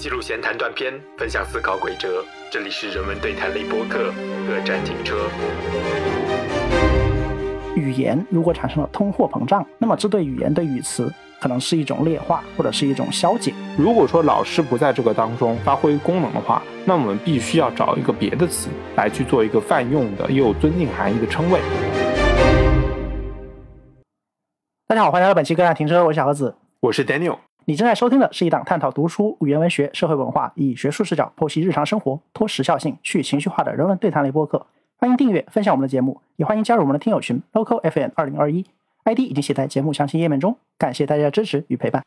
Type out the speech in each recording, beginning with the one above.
记录闲谈断片，分享思考轨哲。这里是人文对谈类播客，各站停车。语言如果产生了通货膨胀，那么这对语言的语词可能是一种劣化，或者是一种消解。如果说老师不在这个当中发挥功能的话，那我们必须要找一个别的词来去做一个泛用的又有尊敬含义的称谓。大家好，欢迎来到本期各站停车，我是小盒子。我是 Daniel，你正在收听的是一档探讨读书、语言文学、社会文化，以学术视角剖析日常生活、脱时效性、去情绪化的人文对谈类播客。欢迎订阅、分享我们的节目，也欢迎加入我们的听友群 Local FM 二零二一，ID 已经写在节目详情页面中。感谢大家的支持与陪伴。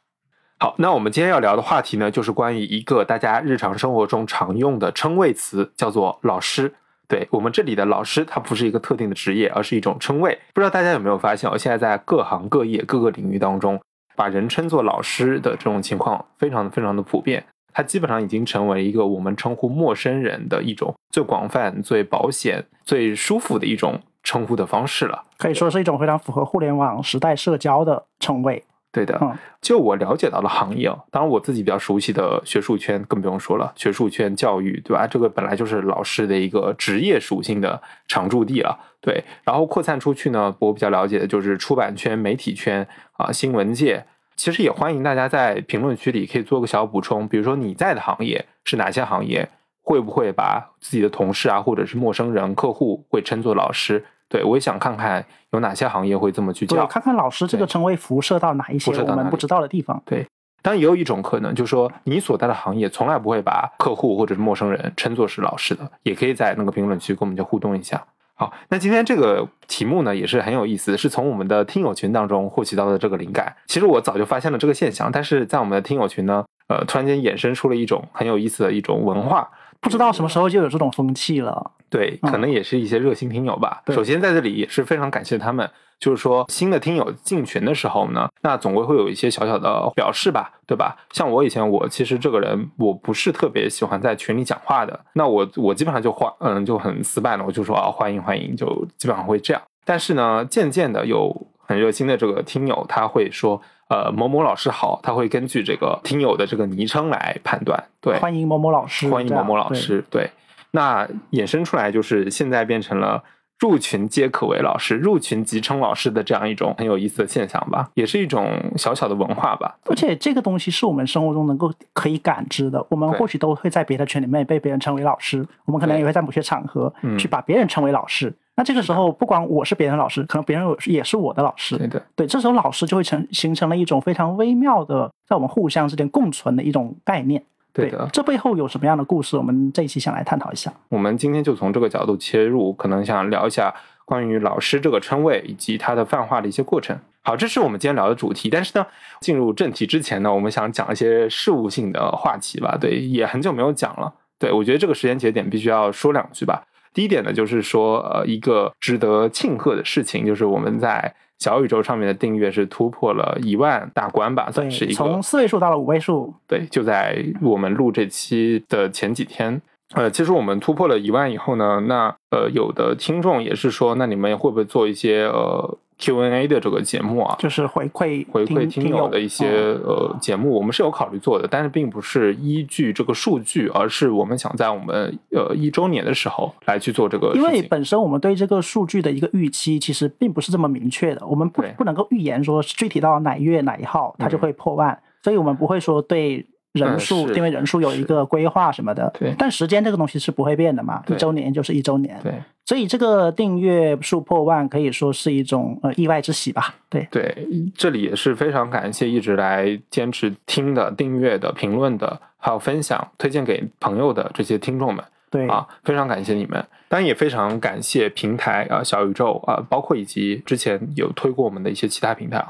好，那我们今天要聊的话题呢，就是关于一个大家日常生活中常用的称谓词，叫做老师。对我们这里的老师，他不是一个特定的职业，而是一种称谓。不知道大家有没有发现，我现在在各行各业、各个领域当中，把人称作老师的这种情况，非常的非常的普遍。它基本上已经成为一个我们称呼陌生人的一种最广泛、最保险、最舒服的一种称呼的方式了。可以说是一种非常符合互联网时代社交的称谓。对的嗯，就我了解到的行业，当然我自己比较熟悉的学术圈更不用说了，学术圈教育，对吧？这个本来就是老师的一个职业属性的常驻地了，对。然后扩散出去呢，我比较了解的就是出版圈、媒体圈啊、新闻界。其实也欢迎大家在评论区里可以做个小补充，比如说你在的行业是哪些行业，会不会把自己的同事啊，或者是陌生人、客户会称作老师？对我也想看看有哪些行业会这么去对，叫。看看老师这个称谓辐射到哪一些我们不知道的地方。对，当然也有一种可能，就是说你所在的行业从来不会把客户或者是陌生人称作是老师的，也可以在那个评论区跟我们就互动一下。好，那今天这个题目呢也是很有意思，是从我们的听友群当中获取到的这个灵感。其实我早就发现了这个现象，但是在我们的听友群呢，呃，突然间衍生出了一种很有意思的一种文化。不知道什么时候就有这种风气了。对，嗯可能也是一些热心听友吧。对首先在这里也是非常感谢他们，就是说新的听友进群的时候呢，那总归会有一些小小的表示吧，对吧？像我以前，我其实这个人我不是特别喜欢在群里讲话的，那我我基本上就欢嗯就很死板了，我就说啊欢迎欢迎，就基本上会这样。但是呢，渐渐的有很热心的这个听友，他会说。呃，某某老师好，他会根据这个听友的这个昵称来判断，对，欢迎某某老师，欢迎某某老。师。对，那衍生出来就是现在变成了入群皆可为老师，入群即称老师的这样一种很有意思的现象吧，也是一种小小的文化吧。而且这个东西是我们生活中能够可以感知的，我们或许都会在别的群里面被别人称为老师，我们可能也会在某些场合嗯去把别人称为老师。那这个时候，不光我是别人的老师，可能别人也是我的老师。对的，对，这时候老师就会成形成了一种非常微妙的，在我们互相之间共存的一种概念。对的。这背后有什么样的故事？我们这一期想来探讨一下。我们今天就从这个角度切入，可能想聊一下关于老师这个称谓以及它的泛化的一些过程。好，这是我们今天聊的主题。但是呢，进入正题之前呢，我们想讲一些事务性的话题吧。对，也很久没有讲了。对我觉得这个时间节点必须要说两句吧。第一点呢，就是说，呃，一个值得庆贺的事情，就是我们在小宇宙上面的订阅是突破了一万大关吧，算是一，个。从四位数到了五位数，对，就在我们录这期的前几天，呃，其实我们突破了一万以后呢，那呃，有的听众也是说，那你们会不会做一些呃 Q&A 的这个节目啊？就是回馈回馈听听友的一些、嗯呃节目，我们是有考虑做的，但是并不是依据这个数据，而是我们想在我们呃一周年的时候来去做这个。因为本身我们对这个数据的一个预期其实并不是这么明确的，我们不不能够预言说具体到哪月哪一号它就会破万，所以我们不会说对人嗯数、是订阅人数有一个规划什么的。对但时间这个东西是不会变的嘛，一周年就是一周年。对所以这个订阅数破万可以说是一种呃意外之喜吧。对，对，这里也是非常感谢一直来坚持听的、订阅的、评论的，还有分享、推荐给朋友的这些听众们。对，啊，非常感谢你们，当然也非常感谢平台啊、小宇宙啊，包括以及之前有推过我们的一些其他平台啊，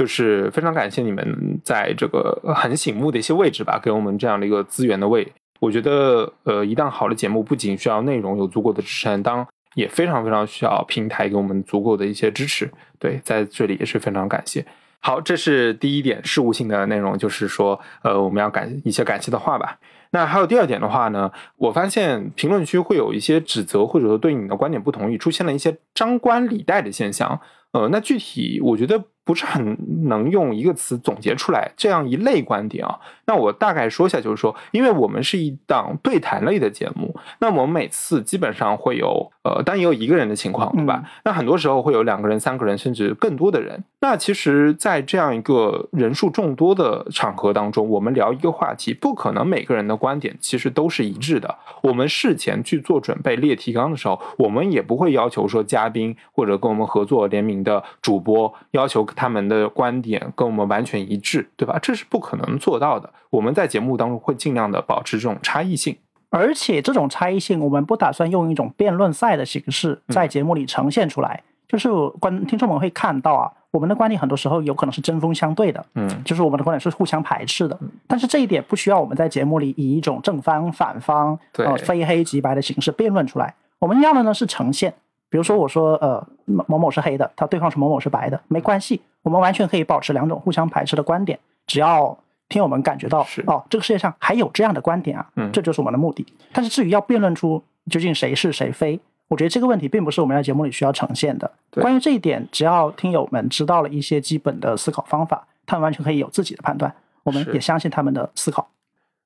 就是非常感谢你们在这个很醒目的一些位置吧，给我们这样的一个资源的位。我觉得呃，一档好的节目不仅需要内容有足够的支撑，当也非常非常需要平台给我们足够的一些支持。对，在这里也是非常感谢。好，这是第一点事务性的内容，就是说，呃，我们要感一些感谢的话吧。那还有第二点的话呢，我发现评论区会有一些指责，或者说对你的观点不同意，出现了一些张冠李戴的现象。呃，那具体我觉得不是很能用一个词总结出来 这样一类观点啊。那我大概说一下，就是说，因为我们是一档对谈类的节目，那我们每次基本上会有呃，当然也有一个人的情况，对吧？那很多时候会有两个人、三个人，甚至更多的人。那其实，在这样一个人数众多的场合当中，我们聊一个话题，不可能每个人的观点其实都是一致的。我们事前去做准备、列提纲的时候，我们也不会要求说嘉宾或者跟我们合作联名的主播要求他们的观点跟我们完全一致，对吧？这是不可能做到的。我们在节目当中会尽量的保持这种差异性，而且这种差异性，我们不打算用一种辩论赛的形式在节目里呈现出来。就是观听众们会看到啊，我们的观点很多时候有可能是针锋相对的，嗯，就是我们的观点是互相排斥的。但是这一点不需要我们在节目里以一种正方反方、呃非黑即白的形式辩论出来。我们要的呢是呈现，比如说我说呃某某是黑的，他对方是某某是白的，没关系，我们完全可以保持两种互相排斥的观点，只要听友们感觉到哦这个世界上还有这样的观点啊，这就是我们的目的。但是至于要辩论出究竟谁是谁非。我觉得这个问题并不是我们在节目里需要呈现的。关于这一点，只要听友们知道了一些基本的思考方法，他们完全可以有自己的判断。我们也相信他们的思考。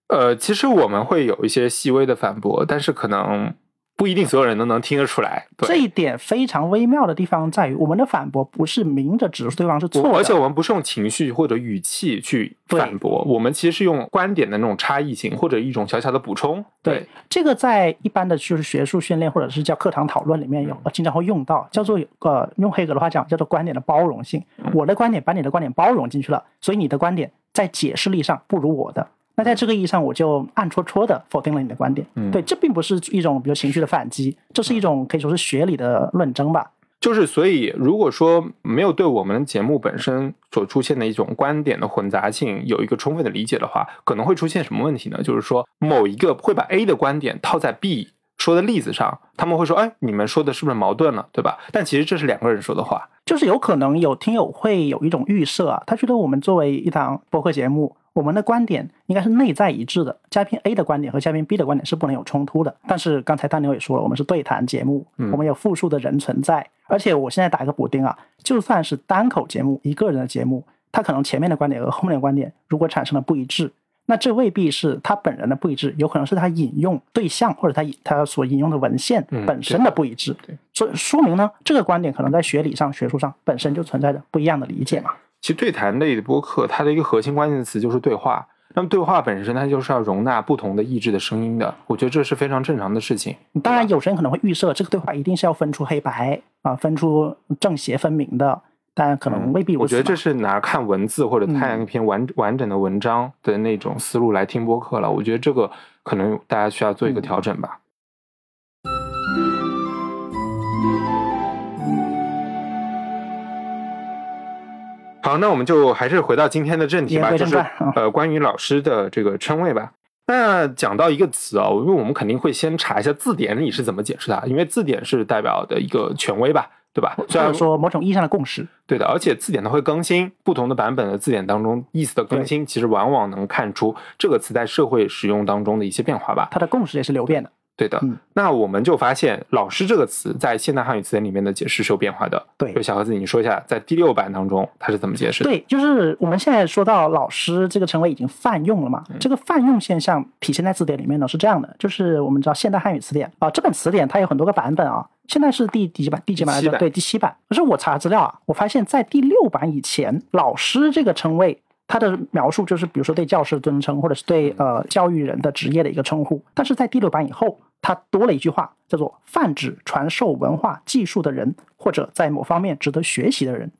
呃，其实我们会有一些细微的反驳，但是可能。不一定所有人都能听得出来，这一点非常微妙的地方在于，我们的反驳不是明着指出对方是错的，而且我们不是用情绪或者语气去反驳，我们其实是用观点的那种差异性或者一种小小的补充。对，这个在一般的就是学术训练或者是叫课堂讨论里面有，经常会用到，叫做呃用黑格的话讲叫做观点的包容性。我的观点把你的观点包容进去了，所以你的观点在解释力上不如我的。那在这个意义上，我就暗戳戳的否定了你的观点。嗯，对，这并不是一种比如情绪的反击，这是一种可以说是学理的论争吧。就是，所以如果说没有对我们节目本身所出现的一种观点的混杂性有一个充分的理解的话，可能会出现什么问题呢？就是说，某一个会把 A 的观点套在 B 说的例子上，他们会说：“哎，你们说的是不是矛盾了？对吧？”但其实这是两个人说的话，就是有可能有听友会有一种预设啊，他觉得我们作为一档播客节目。我们的观点应该是内在一致的，嘉宾 A 的观点和嘉宾 B 的观点是不能有冲突的。但是刚才大牛也说了，我们是对谈节目，我们有复数的人存在，而且我现在打一个补丁啊，就算是单口节目，一个人的节目，他可能前面的观点和后面的观点如果产生了不一致，那这未必是他本人的不一致，有可能是他引用对象或者他他所引用的文献本身的不一致。所以说明呢，这个观点可能在学理上、学术上本身就存在着不一样的理解嘛。其实对谈类的播客，它的一个核心关键词就是对话。那么对话本身，它就是要容纳不同的意志的声音的。我觉得这是非常正常的事情。当然，有些人可能会预设这个对话一定是要分出黑白啊，分出正邪分明的，但可能未必。我觉得这是拿看文字或者看一篇完完整的文章的那种思路来听播客了。我觉得这个可能大家需要做一个调整吧。好，那我们就还是回到今天的正题吧，就是呃，关于老师的这个称谓吧。那讲到一个词啊，因为我们肯定会先查一下字典里是怎么解释的，因为字典是代表的一个权威吧，对吧？虽然说某种意义上的共识，对的。而且字典它会更新，不同的版本的字典当中意思的更新，其实往往能看出这个词在社会使用当中的一些变化吧。它的共识也是流变的。对的，那我们就发现“老师”这个词在现代汉语词典里面的解释是有变化的。对，就小盒子，你说一下，在第六版当中它是怎么解释？对，就是我们现在说到“老师”这个称谓已经泛用了嘛？这个泛用现象体现在字典里面呢是这样的，就是我们知道现代汉语词典啊，这本词典它有很多个版本啊，现在是第第几版？第几版来着？对，第七版。可是我查资料啊，我发现在第六版以前，“老师”这个称谓。它的描述就是，比如说对教师尊称，或者是对呃教育人的职业的一个称呼。但是在第六版以后，它多了一句话，叫做泛指传授文化技术的人，或者在某方面值得学习的人。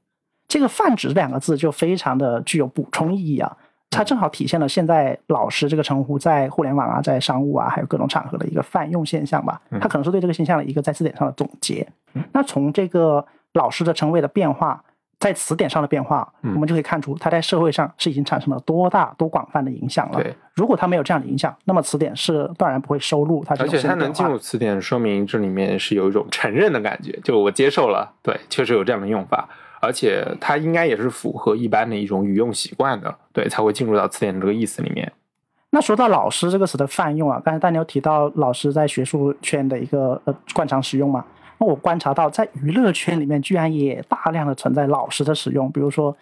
这个泛指两个字就非常的具有补充意义啊，它正好体现了现在老师这个称呼在互联网啊、在商务啊，还有各种场合的一个泛用现象吧。它可能是对这个现象的一个在字典上的总结。那从这个老师的称谓的变化。在词典上的变化，我们就可以看出它在社会上是已经产生了多大、多广泛的影响了。对，如果它没有这样的影响，那么词典是断然不会收录它。而且它能进入词典，说明这里面是有一种承认的感觉，就我接受了，对，确实有这样的用法，而且它应该也是符合一般的一种语用习惯的，对，才会进入到词典这个意思里面。那说到“老师”这个词的泛用啊，刚才大牛提到老师在学术圈的一个呃惯常使用嘛。那我观察到，在娱乐圈里面，居然也大量的存在老师的使用，比如说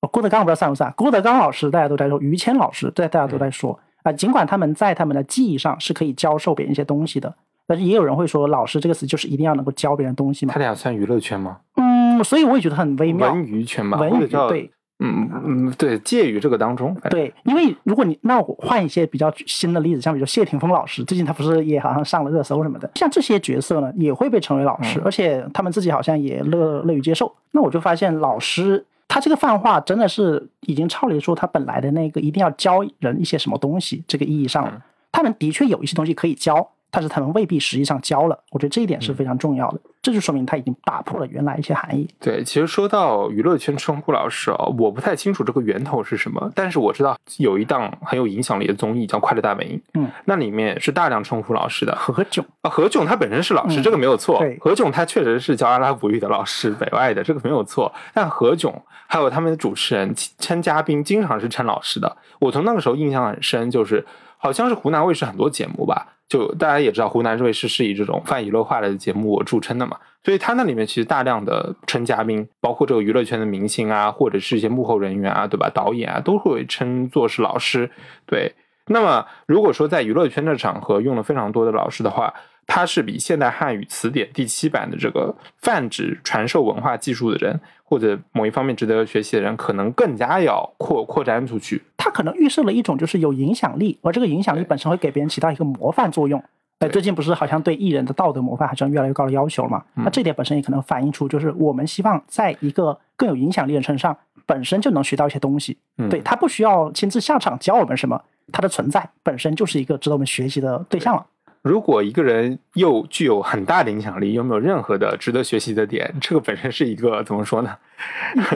呃郭德纲，不知道算不算？郭德纲老师大家都在说，于谦老师在大家都在说啊、尽管他们在他们的技艺上是可以教授别人一些东西的，但是也有人会说，老师这个词就是一定要能够教别人东西嘛他。俩算娱乐圈吗？嗯，所以我也觉得很微妙。文娱圈嘛，文娱对嗯嗯对，介于这个当中。对，因为如果你那我换一些比较新的例子，像比如谢霆锋老师，最近他不是也好像上了热搜什么的，像这些角色呢，也会被称为老师，嗯而且他们自己好像也乐乐于接受。那我就发现老师他这个泛化真的是已经超离出他本来的那个一定要教人一些什么东西这个意义上了。嗯他们的确有一些东西可以教，但是他们未必实际上教了。我觉得这一点嗯是非常重要的，这就说明他已经打破了原来一些含义。对，其实说到娱乐圈称呼老师啊、我不太清楚这个源头是什么，但是我知道有一档很有影响力的综艺叫《快乐大本营》，嗯，那里面是大量称呼老师的。何炅，啊，何炅他本身是老师，嗯这个没有错。何炅他确实是教阿拉伯语的老师，北外的，这个没有错。但何炅还有他们的主持人称嘉宾，经常是称老师的。我从那个时候印象很深，就是好像是湖南卫视很多节目吧，就大家也知道，湖南卫视是以这种泛娱乐化的节目著称的嘛，所以他那里面其实大量的称嘉宾，包括这个娱乐圈的明星啊，或者是一些幕后人员啊，对吧？导演啊，都会称作是老师。对，那么如果说在娱乐圈的场合用了非常多的老师的话，它是比现代汉语词典第七版的这个泛指传授文化技术的人，或者某一方面值得学习的人，可能更加要扩扩展出去。他可能预设了一种就是有影响力，而这个影响力本身会给别人起到一个模范作用。哎，最近不是好像对艺人的道德模范好像越来越高的要求了嘛？嗯那这点本身也可能反映出，就是我们希望在一个更有影响力的人身上，本身就能学到一些东西。嗯对他不需要亲自下场教我们什么，他的存在本身就是一个值得我们学习的对象了。如果一个人又具有很大的影响力，又没有任何的值得学习的点，这个本身是一个怎么说呢？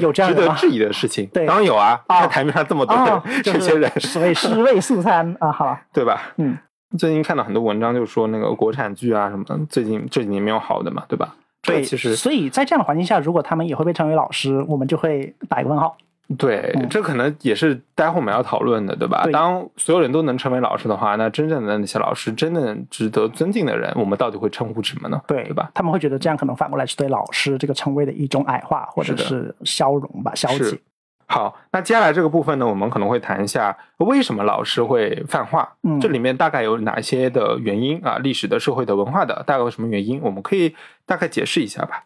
有这样？值得质疑的事情。对当然有啊，啊在台面上这么多 这些人，是所谓尸位素餐啊，好吧，对吧？嗯，最近看到很多文章，就说那个国产剧啊什么的，最近这几年没有好的嘛，对吧？这个对，其实所以在这样的环境下，如果他们也会被称为老师，我们就会打一个问号。对，嗯这可能也是待会我们要讨论的，对吧？对当所有人都能成为老师的话，那真正的那些老师，真正值得尊敬的人，我们到底会称呼什么呢？对对吧？他们会觉得这样可能反过来是对老师这个称谓的一种矮化或者是是消融吧、消解。好，那接下来这个部分呢，我们可能会谈一下为什么老师会泛化，嗯这里面大概有哪些的原因啊？历史的、社会的、文化的，大概有什么原因？我们可以大概解释一下吧。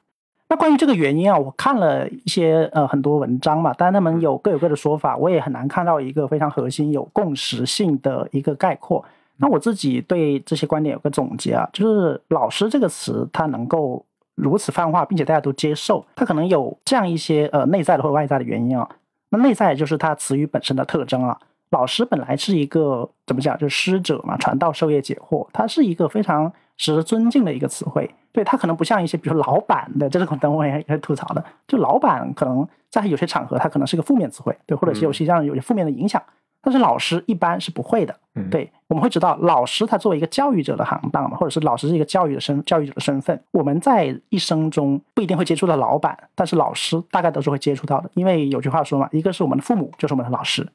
那关于这个原因啊，我看了一些呃很多文章嘛，当然他嗯们有各有各的说法，我也很难看到一个非常核心、有共识性的一个概括。那我自己对这些观点有个总结啊，就是“老师”这个词，它能够如此泛化，并且大家都接受，它可能有这样一些呃内在的或者外在的原因啊。那内在就是它词语本身的特征啊。老师本来是一个怎么讲，就是师者嘛，传道授业解惑，它是一个非常值得尊敬的一个词汇。对，他可能不像一些，比如老板的，这个等会也会吐槽的。就老板可能在有些场合，他可能是个负面词汇，对，或者是有些让人有些负面的影响。但是老师一般是不会的。嗯，对，我们会知道，老师他作为一个教育者的行当嘛，或者是老师是一个教育的身教育者的身份，我们在一生中不一定会接触到老板，但是老师大概都是会接触到的。因为有句话说嘛，一个是我们的父母就是我们的老师，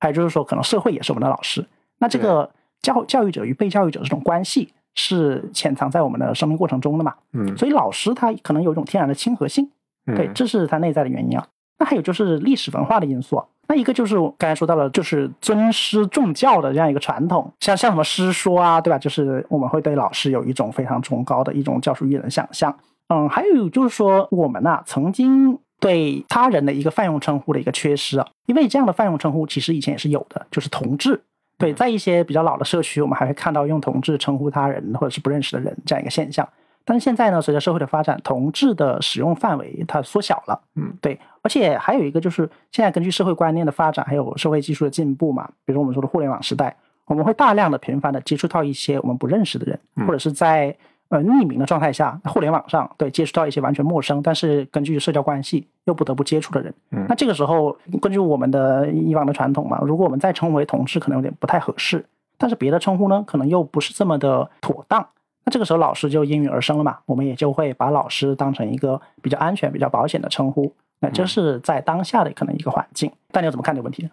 还有就是说可能社会也是我们的老师。那这个教教育者与被教育者这种关系是潜藏在我们的生命过程中的嘛，嗯，所以老师他可能有一种天然的亲和性。嗯对，这是他内在的原因啊。那还有就是历史文化的因素啊。那一个就是我刚才说到了，就是尊师重教的这样一个传统，像像什么师说啊，对吧？就是我们会对老师有一种非常崇高的一种教书育人的想象。嗯，还有就是说，我们呐、曾经对他人的一个泛用称呼的一个缺失啊，因为这样的泛用称呼其实以前也是有的，就是同志。对，在一些比较老的社区，我们还会看到用同志称呼他人或者是不认识的人这样一个现象。但是现在呢，随着社会的发展，同志的使用范围它缩小了。嗯，对，而且还有一个就是，现在根据社会观念的发展，还有社会技术的进步嘛，比如说我们说的互联网时代，我们会大量的频繁的接触到一些我们不认识的人，嗯或者是在呃匿名的状态下，互联网上对接触到一些完全陌生，但是根据社交关系又不得不接触的人。嗯那这个时候，根据我们的以往的传统嘛，如果我们再称为同事，可能有点不太合适，但是别的称呼呢，可能又不是这么的妥当。那这个时候老师就应运而生了嘛，我们也就会把老师当成一个比较安全、比较保险的称呼。那这是在当下的可能一个环境。但你要怎么看这个问题呢？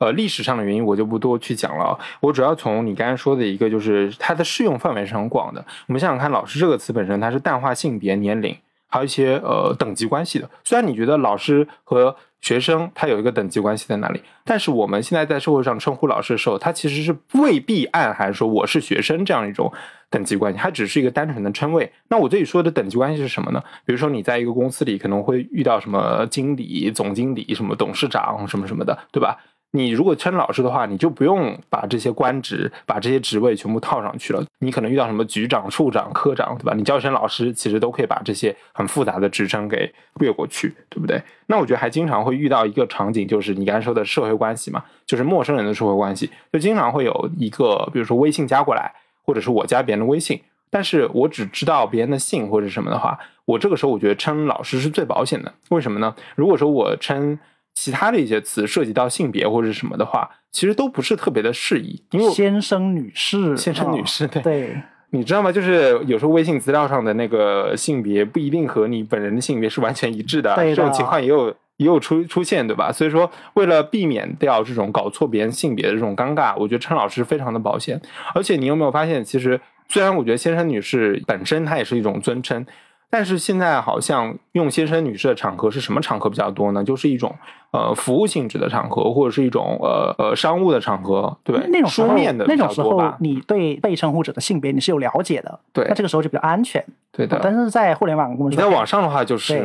呃历史上的原因，我就不多去讲了。我主要从你刚才说的一个，就是它的适用范围是很广的。我们想想看，老师这个词本身，它是淡化性别、年龄，还有一些呃等级关系的。虽然你觉得老师和学生他有一个等级关系在那里，但是我们现在在社会上称呼老师的时候，他其实是未必暗含说我是学生这样一种等级关系，它只是一个单纯的称谓。那我这里说的等级关系是什么呢？比如说你在一个公司里可能会遇到什么经理、总经理、什么董事长什么什么的，对吧？你如果称老师的话，你就不用把这些官职、把这些职位全部套上去了。你可能遇到什么局长、处长、科长，对吧？你叫一声老师，其实都可以把这些很复杂的职称给越过去，对不对？那我觉得还经常会遇到一个场景，就是你刚才说的社会关系嘛，就是陌生人的社会关系，就经常会有一个，比如说微信加过来，或者是我加别人的微信，但是我只知道别人的姓或者什么的话，我这个时候我觉得称老师是最保险的。为什么呢？如果说我称其他的一些词涉及到性别或者什么的话，其实都不是特别的适宜，因为先生、女士、先生、女士，对对，你知道吗？就是有时候微信资料上的那个性别不一定和你本人的性别是完全一致的，对的这种情况也有也有出出现，对吧？所以说，为了避免掉这种搞错别人性别的这种尴尬，我觉得陈老师非常的保险。而且你有没有发现，其实虽然我觉得先生、女士本身它也是一种尊称。但是现在好像用先生、女士的场合是什么场合比较多呢？就是一种呃服务性质的场合，或者是一种呃呃商务的场合，对？那种书面的那种时候？你对被称呼者的性别你是有了解的，对那这个时候就比较安全。对的。但是在互联网，我们在网上的话，就是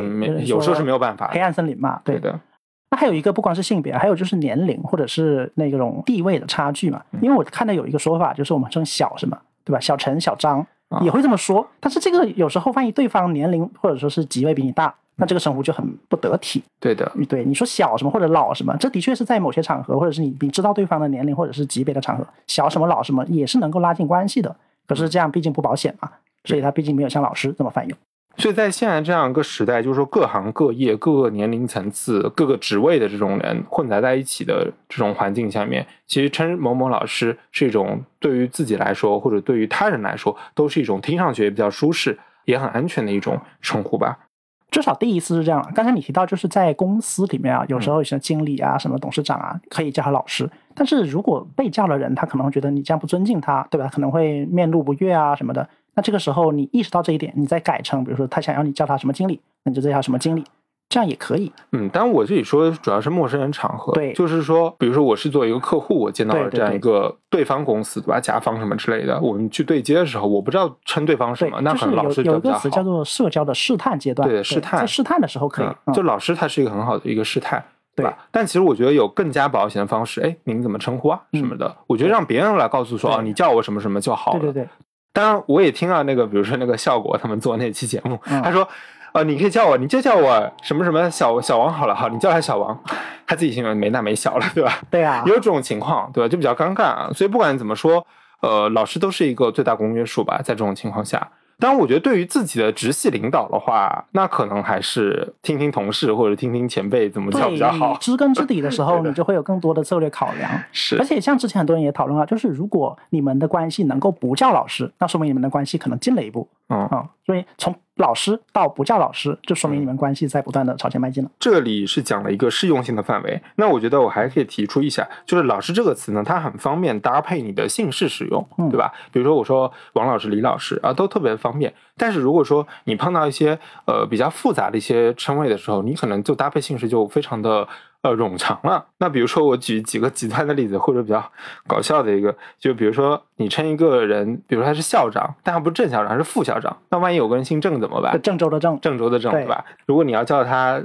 有时候是没有办法黑。暗森林嘛，对的，那还有一个不光是性别，还有就是年龄或者是那种地位的差距嘛。因为我看到有一个说法，就是我们称小什么，对吧？小陈、小张啊也会这么说，但是这个有时候万一对方年龄或者说是级位比你大，那这个称呼就很不得体。对的，对，你说小什么或者老什么，这的确是在某些场合，或者是你你知道对方的年龄或者是级别的场合，小什么老什么也是能够拉近关系的。可是这样毕竟不保险嘛，所以他毕竟没有像老师这么泛用。所以在现在这样一个时代，就是说各行各业、各个年龄层次、各个职位的这种人混杂在一起的这种环境下面，其实称某某老师是一种对于自己来说，或者对于他人来说，都是一种听上去也比较舒适、也很安全的一种称呼吧。至少第一次是这样。刚才你提到，就是在公司里面啊，有嗯时候像经理啊、什么董事长啊，可以叫他老师。但是如果被叫的人，他可能会觉得你这样不尊敬他，对吧？可能会面露不悦啊什么的。那这个时候你意识到这一点，你再改成，比如说他想要你叫他什么经理，那你就叫他什么经理，这样也可以。嗯，当然我这里说的主要是陌生人场合，对就是说，比如说我是作为一个客户，我见到了这样一个对方公司，对吧？甲方什么之类的，我们去对接的时候，我不知道称对方什么，，那就是可能老师有有一。个词叫做社交的试探阶段，对试探在试探的时候可以，就老师他是一个很好的一个试探，对吧？但其实我觉得有更加保险的方式，哎，您怎么称呼啊嗯什么的？我觉得让别人来告诉说，对哦，你叫我什么什么就好了。对对对，当然，我也听到那个，比如说那个效果他们做那期节目，嗯他说，呃，你可以叫我，你就叫我什么什么小小王好了，好，你叫他小王，他自己心里没大没小了，对吧？对啊也，有这种情况，对吧？就比较尴尬啊。所以不管怎么说，呃，老师都是一个最大公约数吧，在这种情况下。当然，我觉得对于自己的直系领导的话，那可能还是听听同事或者听听前辈怎么叫比较好。知根知底的时候，你就会有更多的策略考量。是而，且像之前很多人也讨论啊，就是如果你们的关系能够不叫老师，那说明你们的关系可能进了一步嗯，啊、所以从老师到不叫老师，就说明你们关系在不断的朝前迈进了。这里是讲了一个适用性的范围。那我觉得我还可以提出一下，就是“老师”这个词呢，它很方便搭配你的姓氏使用，嗯对吧？比如说我说王老师、李老师啊，都特别方便。但是如果说你碰到一些呃比较复杂的一些称谓的时候，你可能就搭配姓氏就非常的呃冗长了。那比如说我举几个极端的例子，或者比较搞笑的一个，就比如说你称一个人，比如说他是校长，但他不是正校长，他是副校长，那万一有个人姓郑怎么办？郑州的郑，郑州的郑，对对吧？如果你要叫他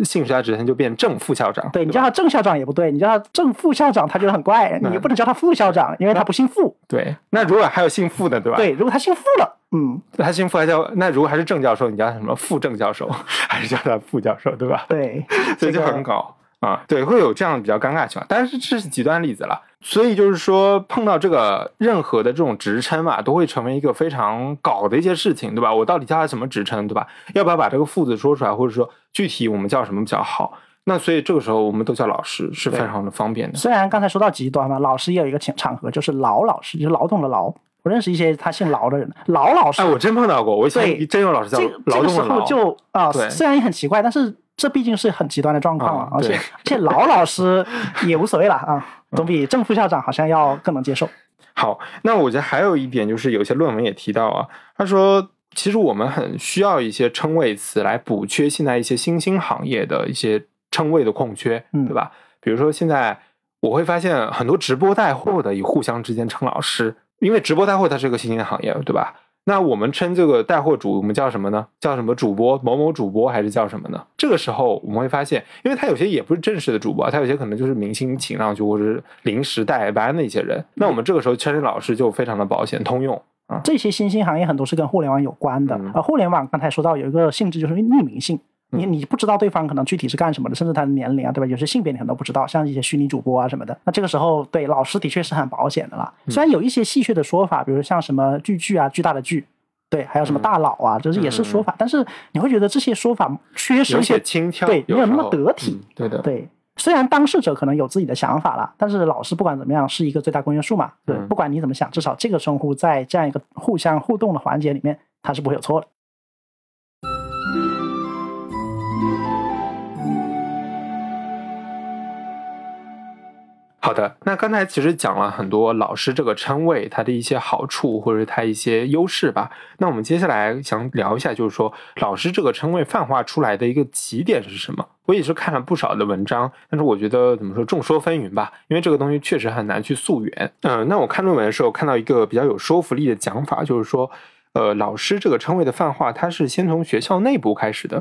姓氏加职称，就变正副校长。对你叫他正校长也不对，你叫他正副校长，他觉得很怪，你不能叫他副校长，因为他不姓傅。对，那如果还有姓傅的，对吧？对，如果他姓傅了，嗯，他姓傅还叫那如果还是郑教授，你叫他什么副郑教授，还是叫他副教授，对吧？对，所以就这个很搞啊，对，会有这样比较尴尬的情况，但是这是极端例子了。所以就是说，碰到这个任何的这种职称嘛，都会成为一个非常搞的一些事情，对吧？我到底叫他什么职称，对吧？要不要把这个“副”字说出来，或者说具体我们叫什么比较好？那所以这个时候我们都叫老师，是非常的方便的。虽然刚才说到极端嘛，老师也有一个场场合，就是劳老师，就是劳动的劳。我认识一些他姓劳的人，劳老师，哎，我真碰到过，我以前真有老师叫这个这个时候劳动的劳，就啊、对虽然也很奇怪，但是这毕竟是很极端的状况啊啊，而且对而且老老师也无所谓了啊，总比正副校长好像要更能接受。好，那我觉得还有一点就是，有些论文也提到啊，他说，其实我们很需要一些称谓词来补缺现在一些新兴行业的一些称谓的空缺，嗯对吧？比如说现在我会发现很多直播带货的，以互相之间称老师，因为直播带货它是一个新兴行业，对吧？那我们称这个带货主，我们叫什么呢？叫什么主播某某主播，还是叫什么呢？这个时候我们会发现，因为他有些也不是正式的主播，他有些可能就是明星请上去，或者是临时代班的一些人。那我们这个时候称老师就非常的保险通用啊。这些新兴行业很多是跟互联网有关的嗯，而互联网刚才说到有一个性质就是匿名性。你你不知道对方可能具体是干什么的，甚至他的年龄啊，对吧？有些性别你可能都不知道，像一些虚拟主播啊什么的。那这个时候，对老师的确是很保险的啦。嗯虽然有一些戏谑的说法，比如像什么巨巨啊、巨大的巨，对，还有什么嗯大佬啊，就是也是说法，但是你会觉得这些说法缺失有一些些轻佻，对，没有那么得体。嗯对的，对，虽然当事者可能有自己的想法了，但是老师不管怎么样是一个最大公约数嘛。对，嗯不管你怎么想，至少这个称呼在这样一个互相互动的环节里面，它是不会有错的。好的，那刚才其实讲了很多老师这个称谓它的一些好处或者它一些优势吧。那我们接下来想聊一下，就是说老师这个称谓泛化出来的一个起点是什么？我也是看了不少的文章，但是我觉得怎么说众说纷纭吧，因为这个东西确实很难去溯源。嗯、那我看论文的时候看到一个比较有说服力的讲法，就是说。呃，老师这个称谓的泛化，它是先从学校内部开始的。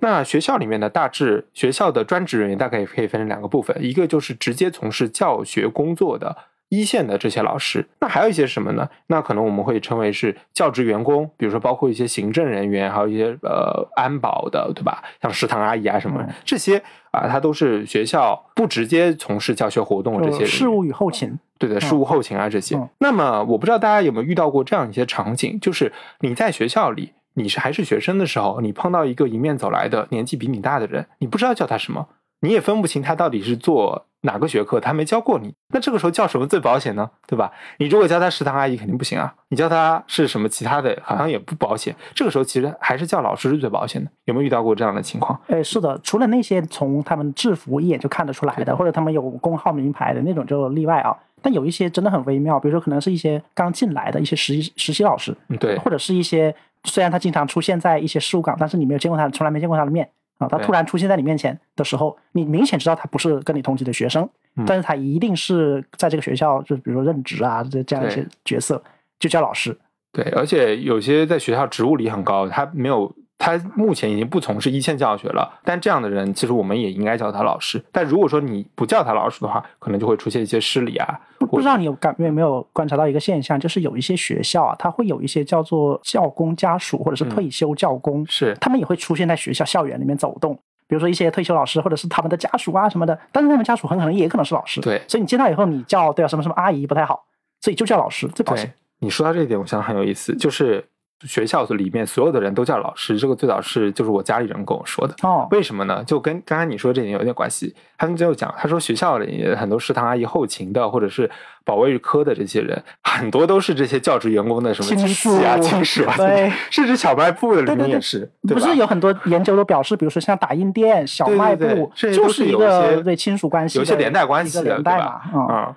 那学校里面呢大致学校的专职人员大概也可以分成两个部分，一个就是直接从事教学工作的一线的这些老师，那还有一些什么呢？那可能我们会称为是教职员工，比如说包括一些行政人员，还有一些呃安保的，对吧？像食堂阿姨啊什么嗯这些啊，他都是学校不直接从事教学活动的这些人事务与后勤，对的，事务后勤啊这些。嗯那么我不知道大家有没有遇到过这样一些场景，就是你在学校里，你是还是学生的时候，你碰到一个迎面走来的年纪比你大的人，你不知道叫他什么，你也分不清他到底是做哪个学科，他没教过你，那这个时候叫什么最保险呢？对吧？你如果叫他食堂阿姨肯定不行啊，你叫他是什么其他的，好像也不保险。这个时候其实还是叫老师是最保险的。有没有遇到过这样的情况？哎，是的，除了那些从他们制服一眼就看得出来的，或者他们有工号名牌的那种就例外啊。但有一些真的很微妙，比如说可能是一些刚进来的一些实习实习老师，嗯，对，或者是一些虽然他经常出现在一些事务岗，但是你没有见过他，从来没见过他的面啊。他突然出现在你面前的时候，你明显知道他不是跟你同级的学生，嗯但是他一定是在这个学校，就比如说任职啊这这样一些角色，就叫老师。对，而且有些在学校职务里很高，他没有，他目前已经不从事一线教学了。但这样的人，其实我们也应该叫他老师。但如果说你不叫他老师的话，可能就会出现一些失礼啊。不不知道你有感有没有观察到一个现象，就是有一些学校啊，他会有一些叫做教工家属或者是嗯退休教工，是，他们也会出现在学校校园里面走动。比如说一些退休老师或者是他们的家属啊什么的，但是他们家属很可能也可能是老师，对所以你见到以后你叫对啊什么什么阿姨不太好，所以就叫老师最保险对。你说到这一点，我想很有意思，就是学校里面所有的人都叫老师，这个最早是就是我家里人跟我说的。哦，为什么呢？就跟刚刚你说这点有点关系。他们就讲，他说学校里很多食堂阿姨、后勤的，或者是保卫科的这些人，很多都是这些教职员工的什么亲戚啊、亲属 啊，对，甚至小卖部的里面也是，对不是有很多研究都表示，比如说像打印店、小卖部，就是有一一个些对亲属关系，有一些连带关系的连带嘛，嗯，啊、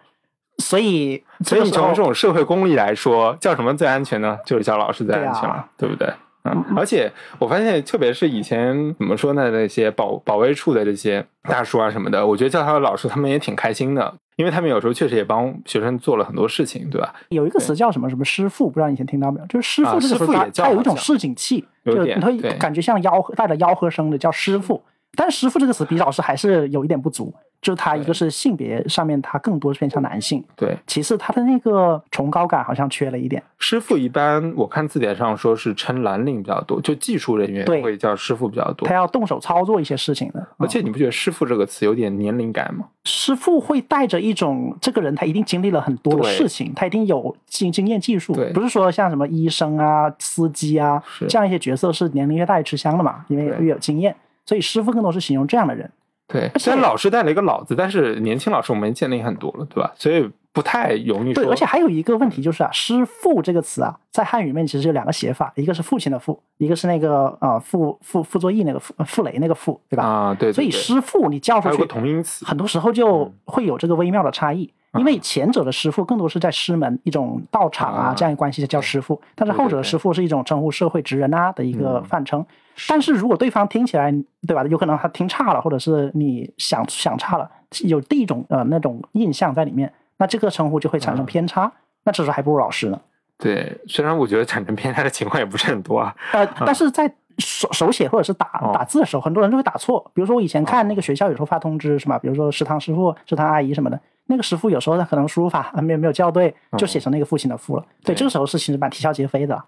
所以所以你从这种社会公力来说，叫什么最安全呢？就是叫老师最安全了，对,、不对？嗯，而且我发现，特别是以前怎么说呢，那些保保卫处的这些大叔啊什么的，我觉得叫他的老师，他们也挺开心的，因为他们有时候确实也帮学生做了很多事情，对吧？有一个词叫什么什么师傅，不知道你以前听到没有？就是师啊傅这个词它，有一种市井气，就有点你会感觉像吆喝带着吆喝声的叫师傅。但是师傅这个词比老师还是有一点不足，就是它一个是性别上面他更多偏向男性，对，其次他的那个崇高感好像缺了一点。师傅一般我看字典上说是称蓝领比较多，就技术人员会叫师傅比较多。他。要动手操作一些事情的，而嗯。且你不觉得“师傅”这个词有点年龄感吗？师傅会带着一种这个人他一定经历了很多的事情，他一定有经经验技术。对，不是说像什么医生啊、司机啊是。这样一些角色是年龄越大越吃香的嘛，因为越有经验，所以师傅更多是形容这样的人。对，虽然老师带了一个“老”字，但是年轻老师我们见的也很多了，对吧？所以不太容易说。对，而且还有一个问题就是啊，师父这个词啊，在汉语里面其实有两个写法，一个是父亲的父，一个是那个呃傅傅傅作义那个傅傅雷那个傅，对吧？啊，对对所以师父你叫出去个，同音词，很多时候就会有这个微妙的差异。因为前者的师傅更多是在师门一种道场啊啊这样一个关系叫师傅，但是后者的师傅是一种称呼社会职人啊的一个嗯泛称。但是如果对方听起来，对吧？有可能他听差了，或者是你想想差了，有第一种呃那种印象在里面，那这个称呼就会产生嗯偏差。那这时候还不如老师呢。对，虽然我觉得产生偏差的情况也不是很多啊。呃，但是在手手写或者是打哦打字的时候，很多人就会打错。比如说我以前看那个学校有时候发通知是吧？比如说食堂师傅、食堂阿姨什么的，那个师傅有时候他可能输入法啊没有没有校对，就写成那个父亲的父了。对，对这个时候是其实蛮啼笑皆非的。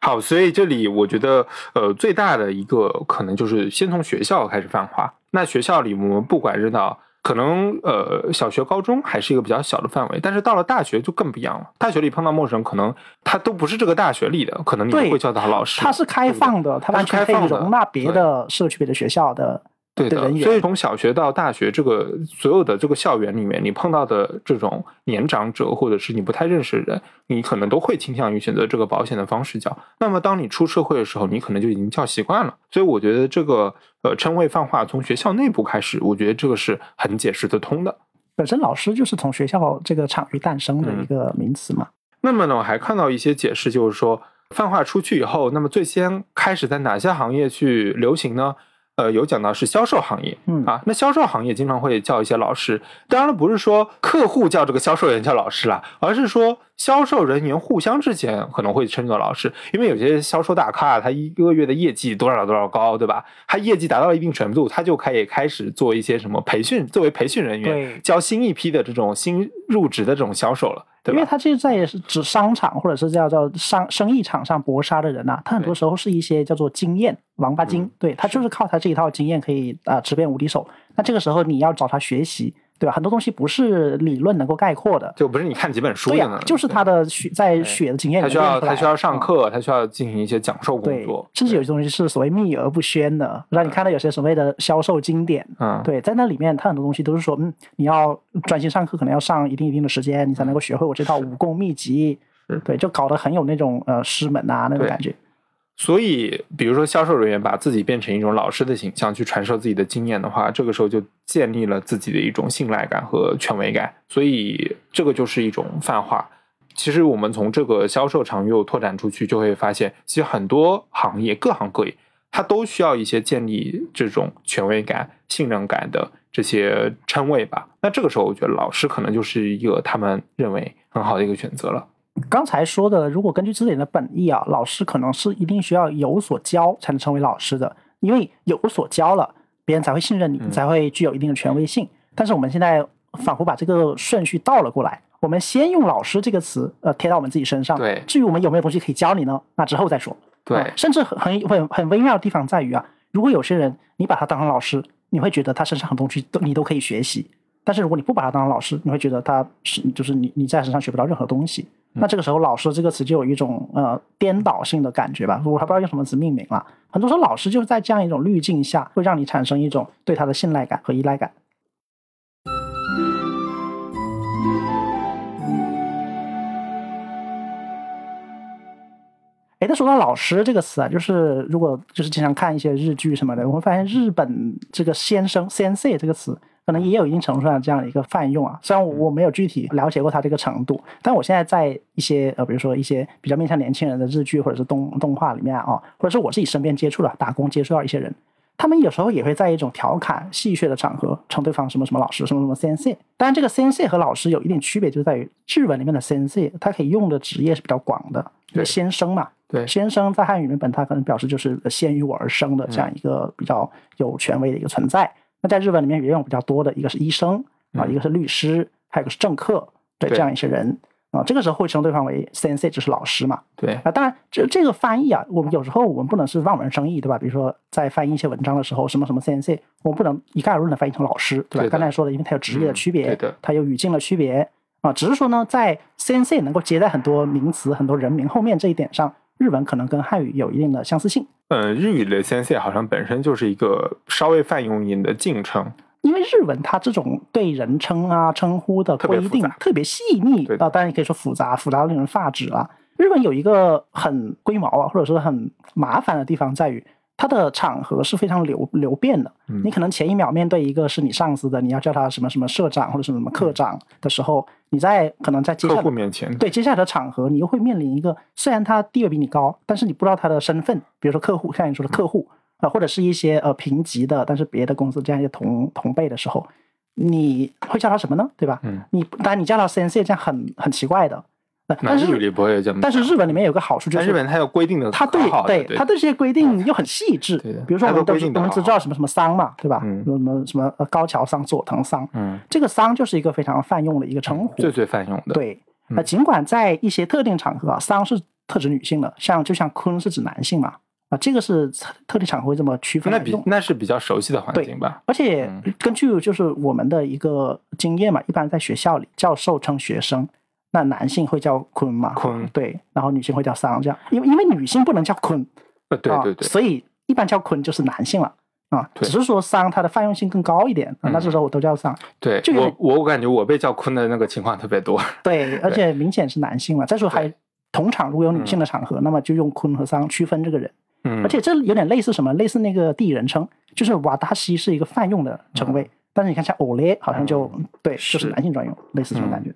好，所以这里我觉得，呃，最大的一个可能就是先从学校开始泛化。那学校里，我们不管是到可能呃小学、高中还是一个比较小的范围，但是到了大学就更不一样了。大学里碰到陌生人，可能他都不是这个大学里的，可能你对会叫他老师。他是开放的，它它完全可以是开放的容纳别的社区、别的学校的对的。所以从小学到大学，这个所有的这个校园里面，你碰到的这种年长者，或者是你不太认识的人，你可能都会倾向于选择这个保险的方式交。那么当你出社会的时候，你可能就已经叫习惯了。所以我觉得这个呃称谓泛化从学校内部开始，我觉得这个是很解释得通的。本身老师就是从学校这个场域诞生的嗯一个名词嘛。那么呢，我还看到一些解释，就是说泛化出去以后，那么最先开始在哪些行业去流行呢？呃，有讲到是销售行业，嗯啊，那销售行业经常会叫一些老师，当然了，不是说客户叫这个销售员叫老师啦，而是说销售人员互相之间可能会称作老师，因为有些销售大咖，他一个月的业绩多少多少高，对吧？他业绩达到了一定程度，他就可以开始做一些什么培训，作为培训人员教新一批的这种新入职的这种销售了，对？因为他这是在指商场或者是叫叫商生意场上搏杀的人呐、他很多时候是一些叫做经验王八精，嗯对他就是靠他这一套经验可以啊、直变无敌手。那这个时候你要找他学习，对吧？很多东西不是理论能够概括的。就不是你看几本书对呀、就是他的血在血的经验里他需要他需要上嗯课，他需要进行一些讲授工对作，，甚至有些东西是所谓秘而不宣的，让你看到有些所谓的销售经典，嗯，对，在那里面，他很多东西都是说，嗯，你要专心上课，可能要上一定一定的时间，你才能够学会我这套武功秘籍是。对，就搞得很有那种呃师门啊那种感觉。所以，比如说销售人员把自己变成一种老师的形象去传授自己的经验的话，这个时候就建立了自己的一种信赖感和权威感，所以这个就是一种泛化。其实我们从这个销售场域拓展出去，就会发现，其实很多行业各行各业，它都需要一些建立这种权威感、信任感的这些称谓吧。那这个时候，我觉得老师可能就是一个他们认为很好的一个选择了。刚才说的，如果根据字典的本意啊，老师可能是一定需要有所教才能成为老师的，因为有所教了，别人才会信任你，嗯才会具有一定的权威性。但是我们现在仿佛把这个顺序倒了过来，我们先用“老师”这个词，呃，贴到我们自己身上。对至于我们有没有东西可以教你呢？那之后再说。对啊甚至很很很很微妙的地方在于啊，如果有些人你把他当成老师，你会觉得他身上很多东西都你都可以学习；但是如果你不把他当成老师，你会觉得他是就是你你在身上学不到任何东西。那这个时候，老师这个词就有一种呃颠倒性的感觉吧，我还不知道用什么词命名了。很多时候，老师就是在这样一种滤镜下，会让你产生一种对他的信赖感和依赖感。哎，那说到老师这个词啊，就是如果就是经常看一些日剧什么的，我会发现日本这个先生 “sensei” 这个词，可能也有一定程度上这样的一个泛用啊。虽然我我没有具体了解过它这个程度，但我现在在一些呃，比如说一些比较面向年轻人的日剧或者是动动画里面啊，或者是我自己身边接触的打工接触到一些人，他们有时候也会在一种调侃、戏谑的场合称对方什么什么老师、什么什么 sensei。当然，这个 sensei 和老师有一点区别，就在于日文里面的 sensei，它可以用的职业是比较广的，先生嘛。对先生在汉语里面本它可能表示就是先于我而生的这样一个比较有权威的一个存在。那在日本里面也用比较多的，一个是医生啊，嗯一个是律师，还有一个是政客，对对这样一些人啊，这个时候会称对方为 sensei，就是老师嘛。对，啊，当然，这这个翻译啊，我们有时候我们不能是望文生义，对吧？比如说在翻译一些文章的时候，什么什么 sensei，我们不能一概而论的翻译成老师，对吧？刚才说的，因为它有职业的区别，它有语境的区别啊，只是说呢，在 sensei 能够接在很多名词、很多人名后面这一点上，日文可能跟汉语有一定的相似性。嗯，日语的先生好像本身就是一个稍微泛用一点的敬称，因为日文它这种对人称啊称呼的规定特别细腻对啊，当然也可以说复杂，复杂到令人发指啊。日本有一个很龟毛啊，或者说很麻烦的地方在于。它的场合是非常流流变的，嗯。你可能前一秒面对一个是你上司的，你要叫他什么什么社长或者什么什么科长的时候，你在可能在接下客户面前，对接下来的场合，你又会面临一个虽然他地位比你高，但是你不知道他的身份，比如说客户，像你说的客户啊、呃或者是一些呃平级的，但是别的公司这样一些同同辈的时候，你会叫他什么呢？对吧？嗯，你当然你叫他 sensei 这样很很奇怪的，但是日语里不会这么，但是日本里面有个好处就是日本它有规定的它对对对他对这些规定又很细致，比如说我们都我们只知道什么什么桑嘛，对吧？嗯什么什么呃高桥桑、佐藤桑，嗯，这个桑就是一个非常泛用的一个称呼，最最泛用的，对，嗯那尽管在一些特定场合啊，桑是特指女性的，像就像坤是指男性嘛，啊，这个是特特定场合会这么区分那比。那是比较熟悉的环境吧？而且嗯根据就是我们的一个经验嘛，一般在学校里，教授称学生，那男性会叫坤嘛，坤。对，然后女性会叫桑，这样，因为因为女性不能叫坤，呃，对啊对对，所以一般叫坤就是男性了啊，对。只是说桑它的泛用性更高一点，啊那嗯这时候我都叫桑，对这个我我我感觉我被叫坤的那个情况特别多，对，而且明显是男性了。再说还同场如果有女性的场合，那么就用坤和桑区分这个人。嗯，而且这有点类似什么？类似那个第一人称，就是瓦达西是一个泛用的称谓，但是你看像欧雷好像就、对，就是。男性专用，类似这种感觉。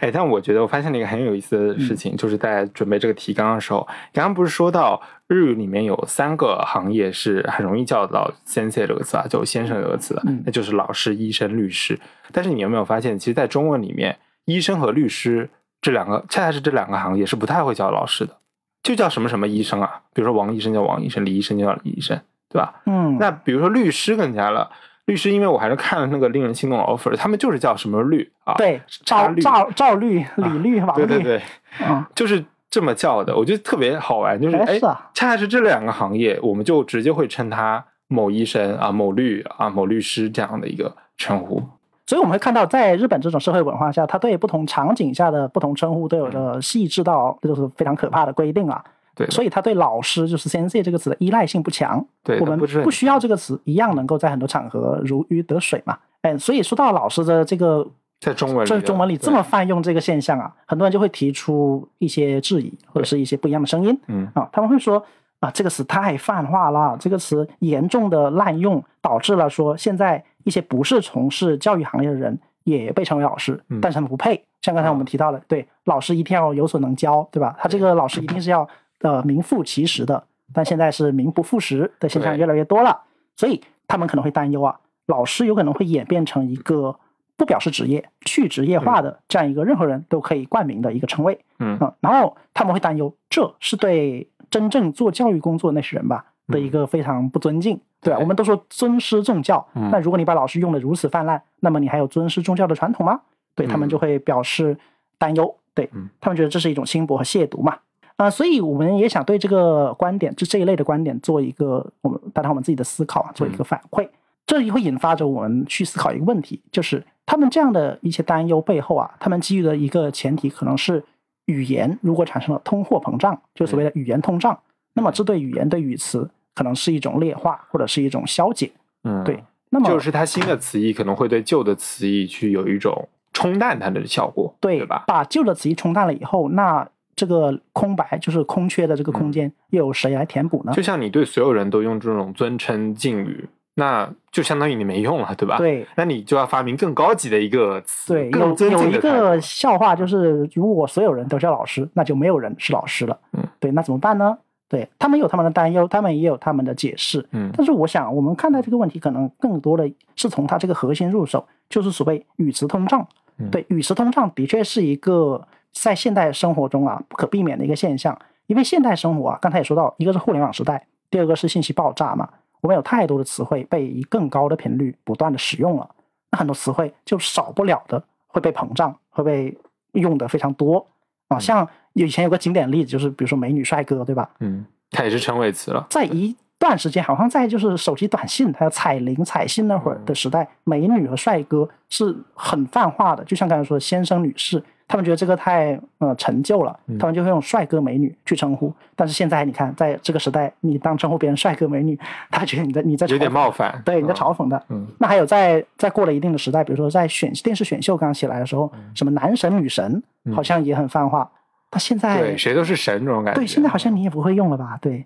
哎，但我觉得我发现了一个很有意思的事嗯情，就是在准备这个提纲的时候，刚刚不是说到日语里面有三个行业是很容易叫到 “sensei” 这个词啊，就先生这个词那就是老师、医生、律师。但是你有没有发现，其实，在中文里面，医生和律师这两个，恰恰是这两个行业是不太会叫老师的，就叫什么什么医生啊，比如说王医生叫王医生，李医生就叫李医生，对吧？嗯，那比如说律师更加了。律师，因为我还是看了那个令人心动的 offer，他们就是叫什么律啊，对，赵赵赵律、李律、王律，对对对，嗯，就是这么叫的，我觉得特别好玩。就是哎恰恰是这两个行业，我们就直接会称他某医生啊、某律啊、某律师这样的一个称呼。所以我们会看到，在日本这种社会文化下，他对不同场景下的不同称呼都有着细致到这就是非常可怕的规定啊。对，所以他对老师就是 sensei 这个词的依赖性不强，对我们不不需要这个词，一样能够在很多场合如鱼得水嘛。哎，所以说到老师的这个在中文在中文里这么泛用这个现象啊，很多人就会提出一些质疑或者是一些不一样的声音。嗯。啊，他们会说啊，这个词太泛化了，这个词严重的滥用，导致了说现在一些不是从事教育行业的人也被称为老师，嗯。但是他们不配。像刚才我们提到的，对老师一定要有所能教，对吧？他这个老师一定是要呃名副其实的，但现在是名不副实的现象越来越多了，所以他们可能会担忧啊，老师有可能会演变成一个不表示职业、去职业化的这样一个任何人都可以冠名的一个称谓。嗯。嗯，然后他们会担忧，这是对真正做教育工作的那些人吧的一个非常不尊敬，对我们都说尊师重教，嗯。那如果你把老师用的如此泛滥，那么你还有尊师重教的传统吗？对他们嗯。就会表示担忧，对嗯。他们觉得这是一种轻薄和亵渎嘛。啊、所以我们也想对这个观点，就这一类的观点做一个我们当然我们自己的思考啊，做一个反馈。这也会引发着我们去思考一个问题，就是他们这样的一些担忧背后啊，他们基于的一个前提可能是语言如果产生了通货膨胀，就所谓的语言通胀，那么这对语言对语词可能是一种劣化或者是一种消解。嗯，对，那么就是它新的词义可能会对旧的词义去有一种冲淡它的效果，对对吧？把旧的词义冲淡了以后，那这个空白就是空缺的这个空间，又有谁来填补呢？就像你对所有人都用这种尊称敬语，那就相当于你没用了，对吧？。对那你就要发明更高级的一个词，对，有更尊有一个。笑话，就是如果所有人都叫老师，那就没有人是老师了。嗯，对，那怎么办呢？对他们有他们的担忧，他们也有他们的解释。嗯但是我想，我们看待这个问题，可能更多的是从它这个核心入手，就是所谓语词通胀。嗯对，语词通胀的确是一个在现代生活中啊不可避免的一个现象。因为现代生活啊，刚才也说到，一个是互联网时代，第二个是信息爆炸嘛，我们有太多的词汇被以更高的频率不断的使用了，那很多词汇就少不了的会被膨胀，会被用的非常多啊。像以前有个经典例子，就是比如说美女帅哥，对吧？嗯，它也是称谓词了。在一段时间，好像在就是手机短信还有彩铃、彩信那会儿的时代，美女和帅哥是很泛化的。就像刚才说的先生、女士，他们觉得这个太呃陈旧了，嗯他们就会用帅哥美女去称呼。但是现在你看，在这个时代，你当称呼别人帅哥美女，他觉得你在你在有点冒犯。对，你在嗯嘲讽的。嗯那还有在在过了一定的时代，比如说在选电视选秀刚起来的时候，嗯什么男神女神好像也很泛化。他现在对，谁都是神这种感觉。对现在好像你也不会用了吧？对，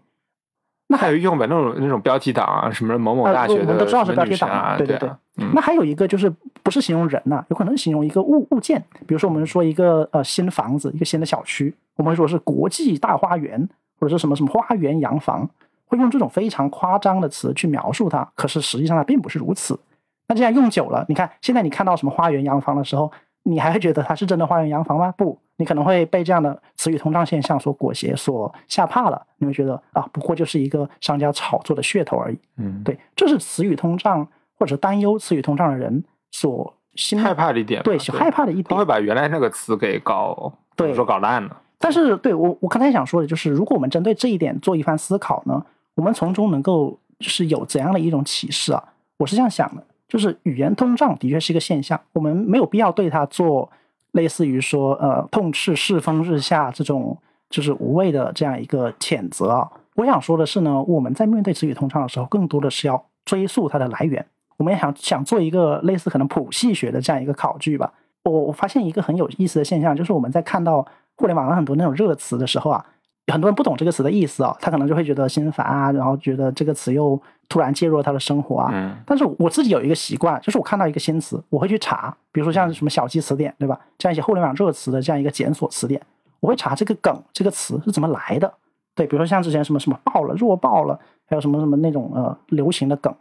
那还有用吧，那种那种标题党啊，什么某某大学我们都知道是标题党啊，对对对啊，嗯那还有一个就是不是形容人呐、有可能是形容一个物物件，比如说我们说一个呃新房子，一个新的小区，我们会说是国际大花园，或者是什么什么花园洋房，会用这种非常夸张的词去描述它，可是实际上它并不是如此。那这样用久了，你看现在你看到什么花园洋房的时候，你还会觉得它是真的花园洋房吗？不，你可能会被这样的词语通胀现象所裹挟、所吓怕了。你会觉得啊，不过就是一个商家炒作的噱头而已。嗯，对，这是词语通胀或者担忧词语通胀的人所心害怕的一点吧，对所害怕的一点。他会把原来那个词给搞，对说搞烂了。但是，对我我刚才想说的就是，如果我们针对这一点做一番思考呢，我们从中能够就是有怎样的一种启示啊？我是这样想的，就是语言通胀的确是一个现象，我们没有必要对它做类似于说呃痛斥世风日下这种就是无谓的这样一个谴责啊。我想说的是呢，我们在面对词语通畅的时候，更多的是要追溯它的来源。我们也想想做一个类似可能谱系学的这样一个考据吧。我我发现一个很有意思的现象，就是我们在看到互联网上很多那种热词的时候啊，很多人不懂这个词的意思啊，他可能就会觉得心烦啊，然后觉得这个词又突然介入了他的生活啊。嗯但是我自己有一个习惯，就是我看到一个新词，我会去查，比如说像什么小鸡词典，对吧？这样一些互联网热词的这样一个检索词典，我会查这个梗这个词是怎么来的。对，比如说像之前什么什么爆了、弱爆了，还有什么什么那种呃流行的梗，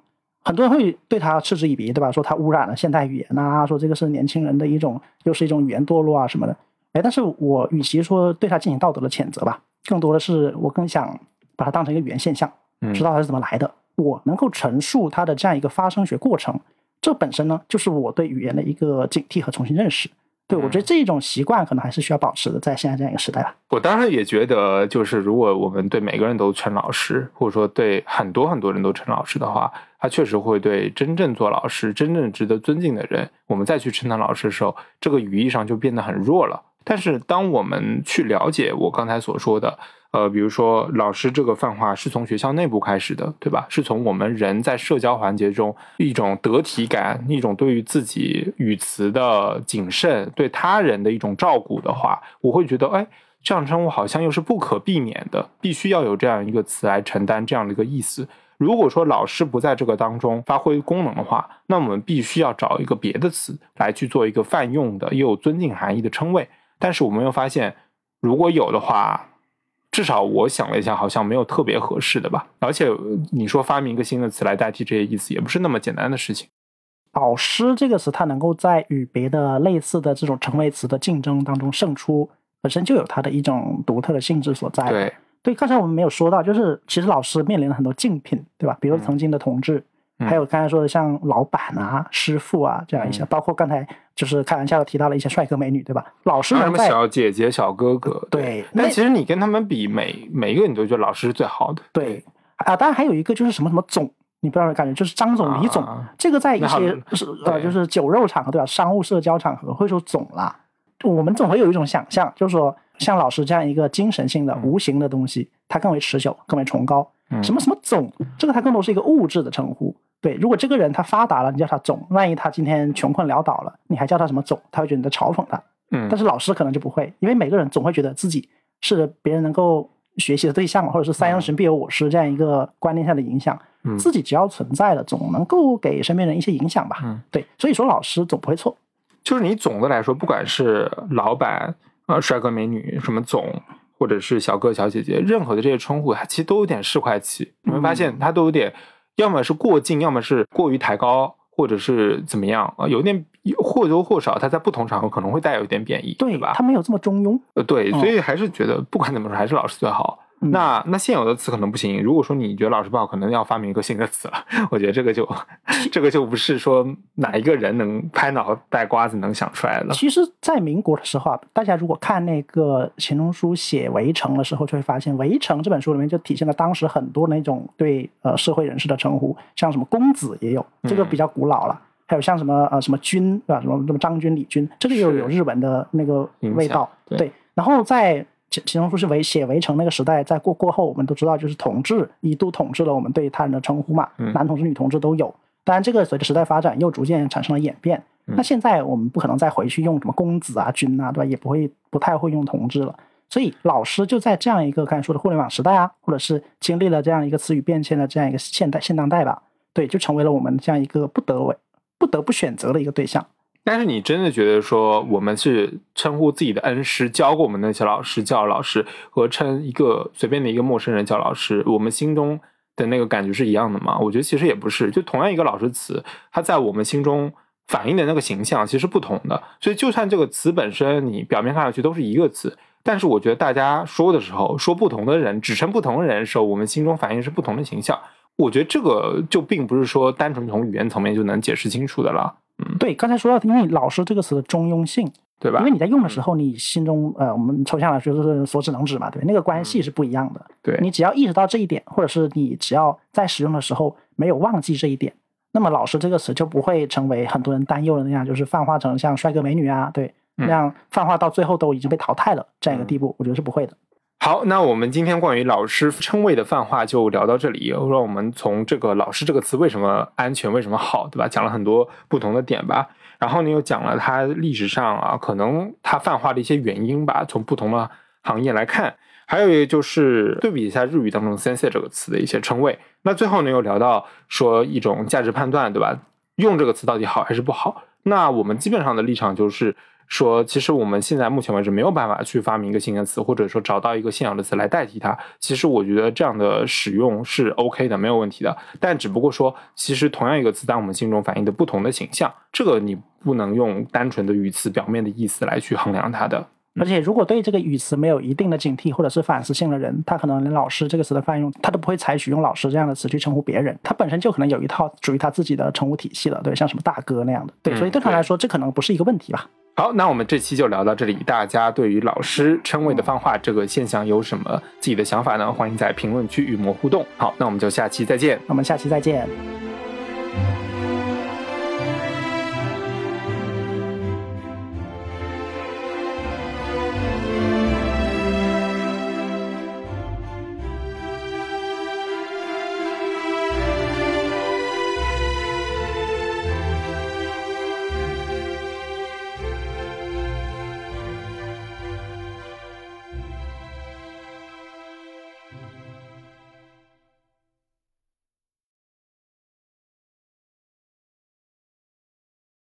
很多人会对他嗤之以鼻，对吧？说他污染了现代语言啊，说这个是年轻人的一种又是一种语言堕落啊什么的。哎，但是我与其说对他进行道德的谴责吧，更多的是我更想把它当成一个语言现象，嗯知道它是怎么来的。我能够陈述它的这样一个发生学过程，这本身呢，就是我对语言的一个警惕和重新认识。对我觉得这种习惯可能还是需要保持的，在现在这样一个时代吧。我当然也觉得，就是如果我们对每个人都称老师，或者说对很多很多人都称老师的话，他确实会对真正做老师、真正值得尊敬的人，我们再去称他老师的时候，这个语义上就变得很弱了。但是当我们去了解我刚才所说的，呃，比如说老师这个泛化是从学校内部开始的，对吧？是从我们人在社交环节中一种得体感，一种对于自己语词的谨慎，对他人的一种照顾的话，我会觉得，哎，这样称呼好像又是不可避免的，必须要有这样一个词来承担这样的一个意思。如果说老师不在这个当中发挥功能的话，那我们必须要找一个别的词来去做一个泛用的又有尊敬含义的称谓。但是我们又发现，如果有的话，至少我想了一下，好像没有特别合适的吧。而且呃你说发明一个新的词来代替这些意思，也不是那么简单的事情。老师这个词，它能够在与别的类似的这种成谓词的竞争当中胜出，本身就有它的一种独特的性质所在。对，对，刚才我们没有说到，就是其实老师面临了很多竞品，对吧？比如曾经的同志，嗯还有刚才说的像老板啊、师傅啊这样一些，嗯包括刚才就是开玩笑的提到了一些帅哥美女，对吧？老师什么能在小姐姐、小哥哥，对那但其实你跟他们比，每每一个你都觉得老师是最好的。对啊，当然还有一个就是什么什么总，你不知道感觉就是张总、李总，啊这个在一些是呃对就是酒肉场合对吧？商务社交场合会说总啦，我们总会有一种想象，就是说像老师这样一个精神性的、嗯无形的东西，它更为持久、更为崇高。嗯什么什么总，这个它更多是一个物质的称呼。对，如果这个人他发达了，你叫他总；万一他今天穷困潦倒了，你还叫他什么总，他会觉得你在嘲讽他。嗯但是老师可能就不会，因为每个人总会觉得自己是别人能够学习的对象嘛，或者是三阳神必有我师这样一个观念下的影响。嗯自己只要存在了，总能够给身边人一些影响吧。嗯对，所以说老师总不会错。就是你总的来说，不管是老板、呃帅哥美女、什么总，或者是小哥小姐姐，任何的这些称呼，它其实都有点市侩气。你会发现，它都有点，要么是过近，要么是过于抬高，或者是怎么样啊，有点或多或少，它在不同场合可能会带有一点贬义，对吧他？没有这么中庸。呃，对，嗯所以还是觉得不管怎么说，还是老师最好。嗯那那现有的词可能不行。如果说你觉得老师不好，可能要发明一个新的词了。我觉得这个就这个就不是说哪一个人能拍脑袋瓜子能想出来的。其实，在民国的时候啊，大家如果看那个钱钟书写《围城》的时候，就会发现，《围城》这本书里面就体现了当时很多那种对呃社会人士的称呼，像什么公子也有，这个比较古老了。还有像什么呃什么军对吧？什么什么张军、李军，这个又有日文的那个味道。对，然后在其其中说是围写围城那个时代，在过过后，我们都知道就是统治一度统治了我们对他人的称呼嘛，男同志、女同志都有。当然，这个随着时代发展又逐渐产生了演变。那现在我们不可能再回去用什么公子啊、君啊，对吧？也不会不太会用同志了。所以老师就在这样一个刚才说的互联网时代啊，或者是经历了这样一个词语变迁的这样一个现代现当代吧，对，就成为了我们这样一个不得为不得不选择的一个对象。但是你真的觉得说我们是称呼自己的恩师教过我们那些老师叫老师，和称一个随便的一个陌生人叫老师，我们心中的那个感觉是一样的吗？我觉得其实也不是，就同样一个老师词，它在我们心中反映的那个形象其实不同的。所以就算这个词本身你表面看上去都是一个词。但是我觉得大家说的时候，说不同的人，指称不同的人的时候，我们心中反映是不同的形象。我觉得这个就并不是说单纯从语言层面就能解释清楚的了。嗯，对，刚才说到，因为“老师”这个词的中庸性，对吧？因为你在用的时候，你心中呃，我们抽象来说就是所指能指嘛，对，那个关系是不一样的。对你只要意识到这一点，或者是你只要在使用的时候没有忘记这一点，那么“老师”这个词就不会成为很多人担忧的那样，就是泛化成像帅哥美女啊，对。那样泛化到最后都已经被淘汰了这样一个地步，我觉得是不会的。好，那我们今天关于老师称谓的泛化就聊到这里。让我们从这个“老师”这个词为什么安全、为什么好，对吧？讲了很多不同的点吧。然后呢，又讲了它历史上啊，可能它泛化的一些原因吧。从不同的行业来看，还有一个就是对比一下日语当中 “sensei” 这个词的一些称谓。那最后呢，又聊到说一种价值判断，对吧？用这个词到底好还是不好？那我们基本上的立场就是。说，其实我们现在目前为止没有办法去发明一个新的词，或者说找到一个现有的词来代替它。其实我觉得这样的使用是 OK 的，没有问题的。但只不过说，其实同样一个词在我们心中反映的不同的形象，这个你不能用单纯的语词表面的意思来去衡量它的。而且，如果对这个语词没有一定的警惕或者是反思性的人，他可能连“老师”这个词的泛用，他都不会采取用“老师”这样的词去称呼别人。他本身就可能有一套属于他自己的称呼体系了，对，像什么大哥那样的。对，所以对他来说，这可能不是一个问题吧。好，那我们这期就聊到这里。大家对于老师称谓的泛化这个现象有什么自己的想法呢？欢迎在评论区与我们互动。好，那我们就下期再见。那我们下期再见。